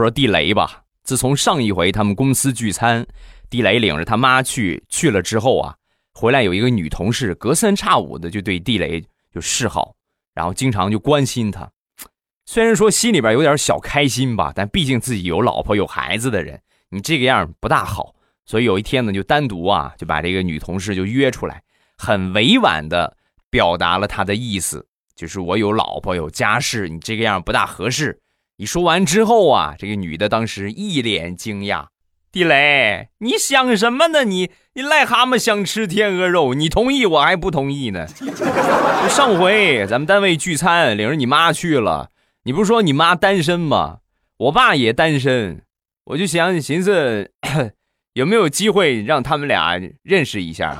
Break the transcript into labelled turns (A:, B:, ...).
A: 说地雷吧。自从上一回他们公司聚餐，地雷领着他妈去去了之后啊，回来有一个女同事隔三差五的就对地雷就示好，然后经常就关心他。虽然说心里边有点小开心吧，但毕竟自己有老婆有孩子的人，你这个样不大好。所以有一天呢，就单独啊就把这个女同事就约出来，很委婉的表达了他的意思。就是我有老婆有家室，你这个样不大合适。你说完之后啊，这个女的当时一脸惊讶：“地雷，你想什么呢？你你癞蛤蟆想吃天鹅肉，你同意我还不同意呢？上回咱们单位聚餐，领着你妈去了，你不是说你妈单身吗？我爸也单身，我就想寻思 有没有机会让他们俩认识一下。”